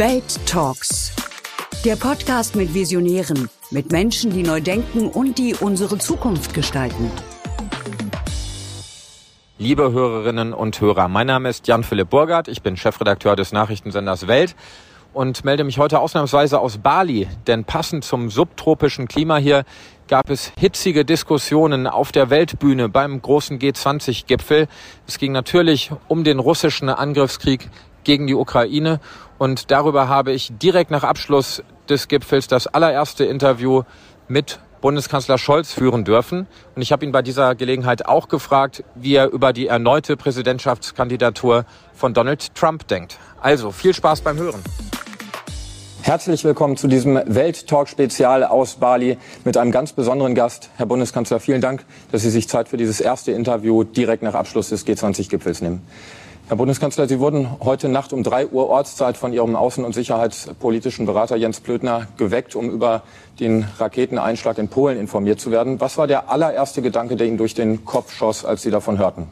Welt Talks. Der Podcast mit Visionären, mit Menschen, die neu denken und die unsere Zukunft gestalten. Liebe Hörerinnen und Hörer, mein Name ist Jan-Philipp Burgert, ich bin Chefredakteur des Nachrichtensenders Welt und melde mich heute ausnahmsweise aus Bali, denn passend zum subtropischen Klima hier gab es hitzige Diskussionen auf der Weltbühne beim großen G20-Gipfel. Es ging natürlich um den russischen Angriffskrieg gegen die Ukraine und darüber habe ich direkt nach Abschluss des Gipfels das allererste Interview mit Bundeskanzler Scholz führen dürfen. Und ich habe ihn bei dieser Gelegenheit auch gefragt, wie er über die erneute Präsidentschaftskandidatur von Donald Trump denkt. Also viel Spaß beim Hören. Herzlich willkommen zu diesem Welt-Talk-Spezial aus Bali mit einem ganz besonderen Gast. Herr Bundeskanzler, vielen Dank, dass Sie sich Zeit für dieses erste Interview direkt nach Abschluss des G20-Gipfels nehmen. Herr Bundeskanzler, Sie wurden heute Nacht um drei Uhr Ortszeit von Ihrem außen- und sicherheitspolitischen Berater Jens Plötner geweckt, um über den Raketeneinschlag in Polen informiert zu werden. Was war der allererste Gedanke, der Ihnen durch den Kopf schoss, als Sie davon hörten?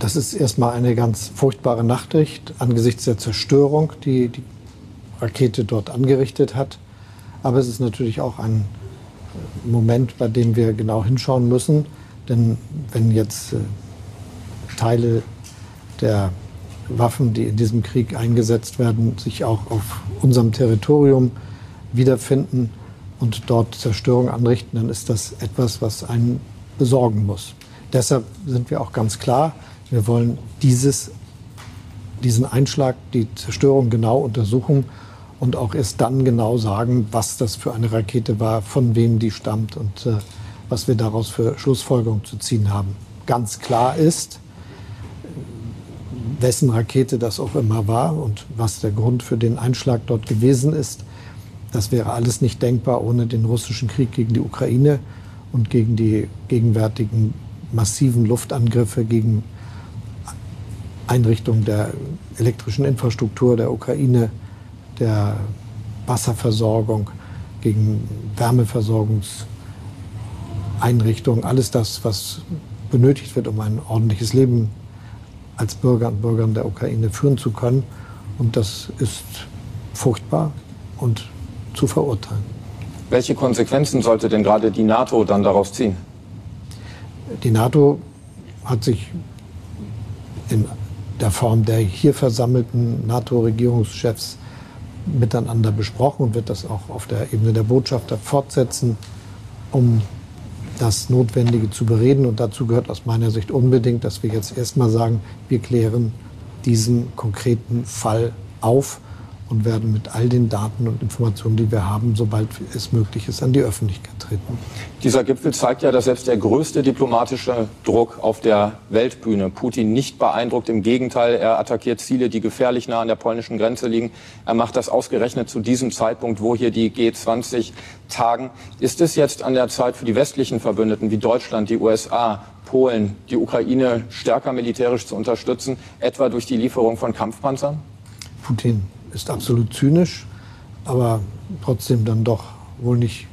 Das ist erstmal eine ganz furchtbare Nachricht angesichts der Zerstörung, die die Rakete dort angerichtet hat. Aber es ist natürlich auch ein Moment, bei dem wir genau hinschauen müssen. Denn wenn jetzt äh, Teile der Waffen, die in diesem Krieg eingesetzt werden, sich auch auf unserem Territorium wiederfinden und dort Zerstörung anrichten, dann ist das etwas, was einen besorgen muss. Deshalb sind wir auch ganz klar, wir wollen dieses, diesen Einschlag, die Zerstörung genau untersuchen und auch erst dann genau sagen, was das für eine Rakete war, von wem die stammt und äh, was wir daraus für Schlussfolgerungen zu ziehen haben. Ganz klar ist, wessen Rakete das auch immer war und was der Grund für den Einschlag dort gewesen ist. Das wäre alles nicht denkbar ohne den russischen Krieg gegen die Ukraine und gegen die gegenwärtigen massiven Luftangriffe gegen Einrichtung der elektrischen Infrastruktur der Ukraine, der Wasserversorgung, gegen Wärmeversorgungseinrichtungen, alles das, was benötigt wird, um ein ordentliches Leben als Bürger und Bürgerin der Ukraine führen zu können. Und das ist furchtbar und zu verurteilen. Welche Konsequenzen sollte denn gerade die NATO dann daraus ziehen? Die NATO hat sich in der Form der hier versammelten NATO-Regierungschefs miteinander besprochen und wird das auch auf der Ebene der Botschafter fortsetzen, um das Notwendige zu bereden. Und dazu gehört aus meiner Sicht unbedingt, dass wir jetzt erstmal sagen, wir klären diesen konkreten Fall auf und werden mit all den Daten und Informationen, die wir haben, sobald es möglich ist, an die Öffentlichkeit treten. Dieser Gipfel zeigt ja, dass selbst der größte diplomatische Druck auf der Weltbühne Putin nicht beeindruckt. Im Gegenteil, er attackiert Ziele, die gefährlich nah an der polnischen Grenze liegen. Er macht das ausgerechnet zu diesem Zeitpunkt, wo hier die G20 tagen. Ist es jetzt an der Zeit für die westlichen Verbündeten wie Deutschland, die USA, Polen, die Ukraine stärker militärisch zu unterstützen, etwa durch die Lieferung von Kampfpanzern? Putin ist absolut zynisch, aber trotzdem dann doch wohl nicht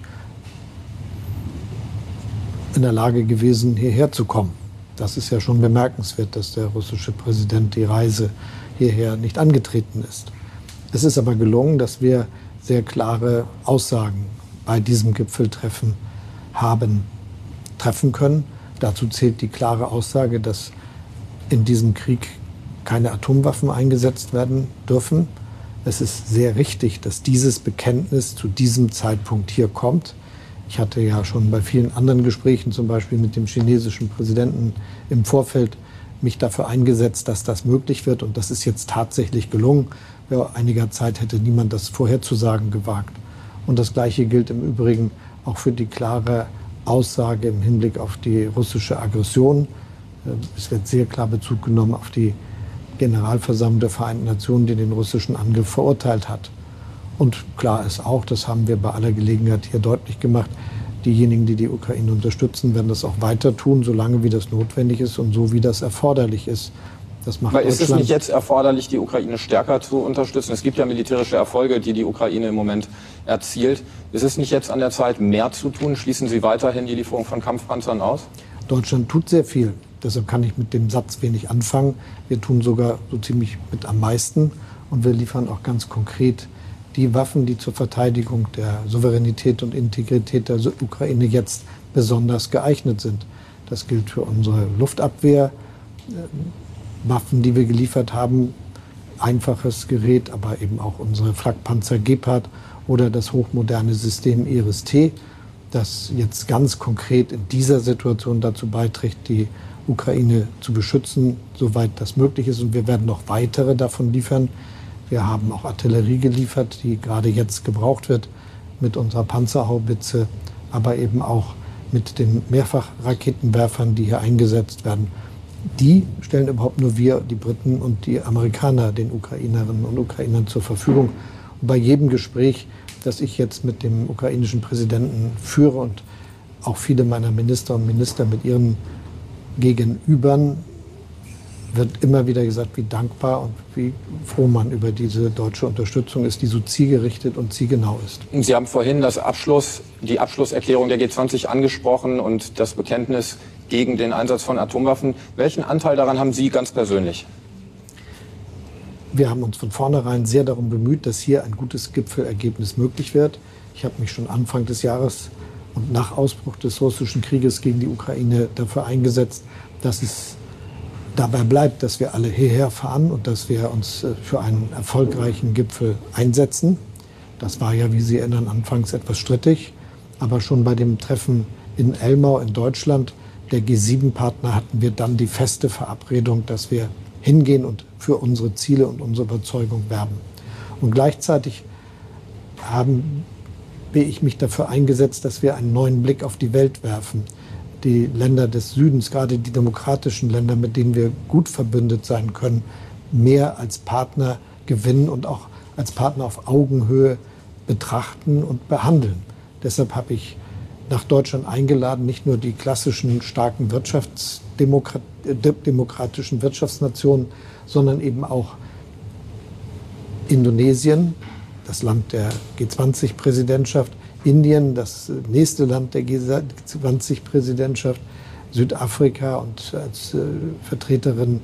in der Lage gewesen, hierher zu kommen. Das ist ja schon bemerkenswert, dass der russische Präsident die Reise hierher nicht angetreten ist. Es ist aber gelungen, dass wir sehr klare Aussagen bei diesem Gipfeltreffen haben treffen können. Dazu zählt die klare Aussage, dass in diesem Krieg keine Atomwaffen eingesetzt werden dürfen. Es ist sehr richtig, dass dieses Bekenntnis zu diesem Zeitpunkt hier kommt. Ich hatte ja schon bei vielen anderen Gesprächen, zum Beispiel mit dem chinesischen Präsidenten im Vorfeld, mich dafür eingesetzt, dass das möglich wird. Und das ist jetzt tatsächlich gelungen. Vor einiger Zeit hätte niemand das vorherzusagen gewagt. Und das Gleiche gilt im Übrigen auch für die klare Aussage im Hinblick auf die russische Aggression. Es wird sehr klar Bezug genommen auf die Generalversammlung der Vereinten Nationen, die den russischen Angriff verurteilt hat. Und klar ist auch, das haben wir bei aller Gelegenheit hier deutlich gemacht, diejenigen, die die Ukraine unterstützen, werden das auch weiter tun, solange wie das notwendig ist und so wie das erforderlich ist. Das macht Aber ist es nicht jetzt erforderlich, die Ukraine stärker zu unterstützen? Es gibt ja militärische Erfolge, die die Ukraine im Moment erzielt. Ist es nicht jetzt an der Zeit, mehr zu tun? Schließen Sie weiterhin die Lieferung von Kampfpanzern aus? Deutschland tut sehr viel Deshalb kann ich mit dem Satz wenig anfangen. Wir tun sogar so ziemlich mit am meisten und wir liefern auch ganz konkret die Waffen, die zur Verteidigung der Souveränität und Integrität der Ukraine jetzt besonders geeignet sind. Das gilt für unsere Luftabwehr, äh, Waffen, die wir geliefert haben, einfaches Gerät, aber eben auch unsere Flakpanzer Gepard oder das hochmoderne System Iris-T, das jetzt ganz konkret in dieser Situation dazu beiträgt, die Ukraine zu beschützen, soweit das möglich ist. Und wir werden noch weitere davon liefern. Wir haben auch Artillerie geliefert, die gerade jetzt gebraucht wird mit unserer Panzerhaubitze, aber eben auch mit den Mehrfachraketenwerfern, die hier eingesetzt werden. Die stellen überhaupt nur wir, die Briten und die Amerikaner, den Ukrainerinnen und Ukrainern zur Verfügung. Und bei jedem Gespräch, das ich jetzt mit dem ukrainischen Präsidenten führe und auch viele meiner Minister und Minister mit ihren Gegenübern wird immer wieder gesagt, wie dankbar und wie froh man über diese deutsche Unterstützung ist, die so zielgerichtet und zielgenau ist. Sie haben vorhin das Abschluss, die Abschlusserklärung der G20 angesprochen und das Bekenntnis gegen den Einsatz von Atomwaffen. Welchen Anteil daran haben Sie ganz persönlich? Wir haben uns von vornherein sehr darum bemüht, dass hier ein gutes Gipfelergebnis möglich wird. Ich habe mich schon Anfang des Jahres und nach Ausbruch des russischen Krieges gegen die Ukraine dafür eingesetzt, dass es dabei bleibt, dass wir alle hierher fahren und dass wir uns äh, für einen erfolgreichen Gipfel einsetzen. Das war ja, wie Sie erinnern, anfangs etwas strittig. Aber schon bei dem Treffen in Elmau in Deutschland der G7-Partner hatten wir dann die feste Verabredung, dass wir hingehen und für unsere Ziele und unsere Überzeugung werben. Und gleichzeitig haben ich mich dafür eingesetzt, dass wir einen neuen Blick auf die Welt werfen die Länder des Südens, gerade die demokratischen Länder, mit denen wir gut verbündet sein können, mehr als Partner gewinnen und auch als Partner auf Augenhöhe betrachten und behandeln. Deshalb habe ich nach Deutschland eingeladen, nicht nur die klassischen starken wirtschaftsdemokratischen Wirtschaftsnationen, sondern eben auch Indonesien, das Land der G20-Präsidentschaft, Indien, das nächste Land der G20-Präsidentschaft, Südafrika und als äh, Vertreterin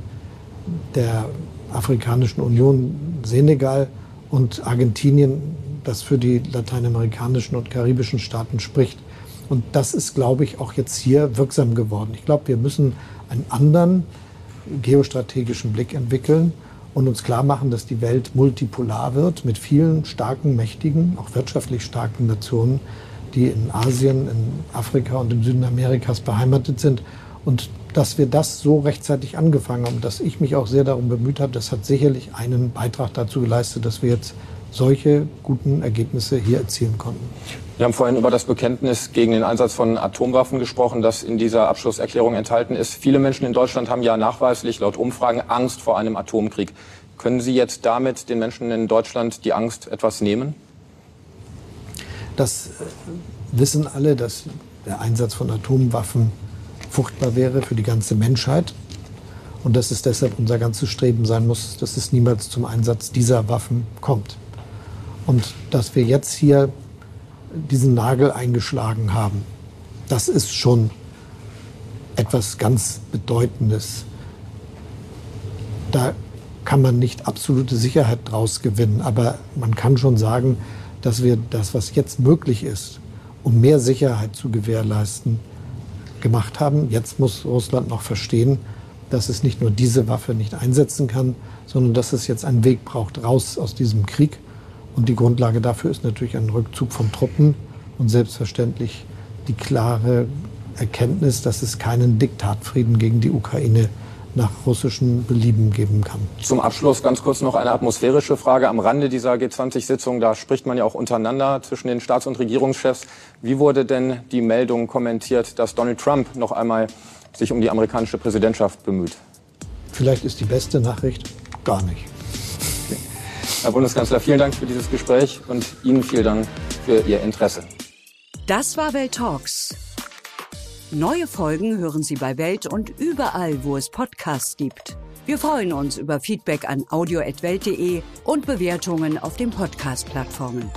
der Afrikanischen Union Senegal und Argentinien, das für die lateinamerikanischen und karibischen Staaten spricht. Und das ist, glaube ich, auch jetzt hier wirksam geworden. Ich glaube, wir müssen einen anderen geostrategischen Blick entwickeln und uns klar machen, dass die Welt multipolar wird mit vielen starken, mächtigen, auch wirtschaftlich starken Nationen, die in Asien, in Afrika und im Süden Amerikas beheimatet sind. Und dass wir das so rechtzeitig angefangen haben, dass ich mich auch sehr darum bemüht habe, das hat sicherlich einen Beitrag dazu geleistet, dass wir jetzt solche guten Ergebnisse hier erzielen konnten. Wir haben vorhin über das Bekenntnis gegen den Einsatz von Atomwaffen gesprochen, das in dieser Abschlusserklärung enthalten ist. Viele Menschen in Deutschland haben ja nachweislich laut Umfragen Angst vor einem Atomkrieg. Können Sie jetzt damit den Menschen in Deutschland die Angst etwas nehmen? Das äh, wissen alle, dass der Einsatz von Atomwaffen furchtbar wäre für die ganze Menschheit und dass es deshalb unser ganzes Streben sein muss, dass es niemals zum Einsatz dieser Waffen kommt. Und dass wir jetzt hier diesen Nagel eingeschlagen haben, das ist schon etwas ganz Bedeutendes. Da kann man nicht absolute Sicherheit draus gewinnen, aber man kann schon sagen, dass wir das, was jetzt möglich ist, um mehr Sicherheit zu gewährleisten, gemacht haben. Jetzt muss Russland noch verstehen, dass es nicht nur diese Waffe nicht einsetzen kann, sondern dass es jetzt einen Weg braucht raus aus diesem Krieg. Und die Grundlage dafür ist natürlich ein Rückzug von Truppen und selbstverständlich die klare Erkenntnis, dass es keinen Diktatfrieden gegen die Ukraine nach russischem Belieben geben kann. Zum Abschluss ganz kurz noch eine atmosphärische Frage am Rande dieser G20-Sitzung. Da spricht man ja auch untereinander zwischen den Staats- und Regierungschefs. Wie wurde denn die Meldung kommentiert, dass Donald Trump noch einmal sich um die amerikanische Präsidentschaft bemüht? Vielleicht ist die beste Nachricht gar nicht. Herr Bundeskanzler, vielen Dank für dieses Gespräch und Ihnen vielen Dank für Ihr Interesse. Das war Welt Talks. Neue Folgen hören Sie bei Welt und überall, wo es Podcasts gibt. Wir freuen uns über Feedback an audio.welt.de und Bewertungen auf den Podcast-Plattformen.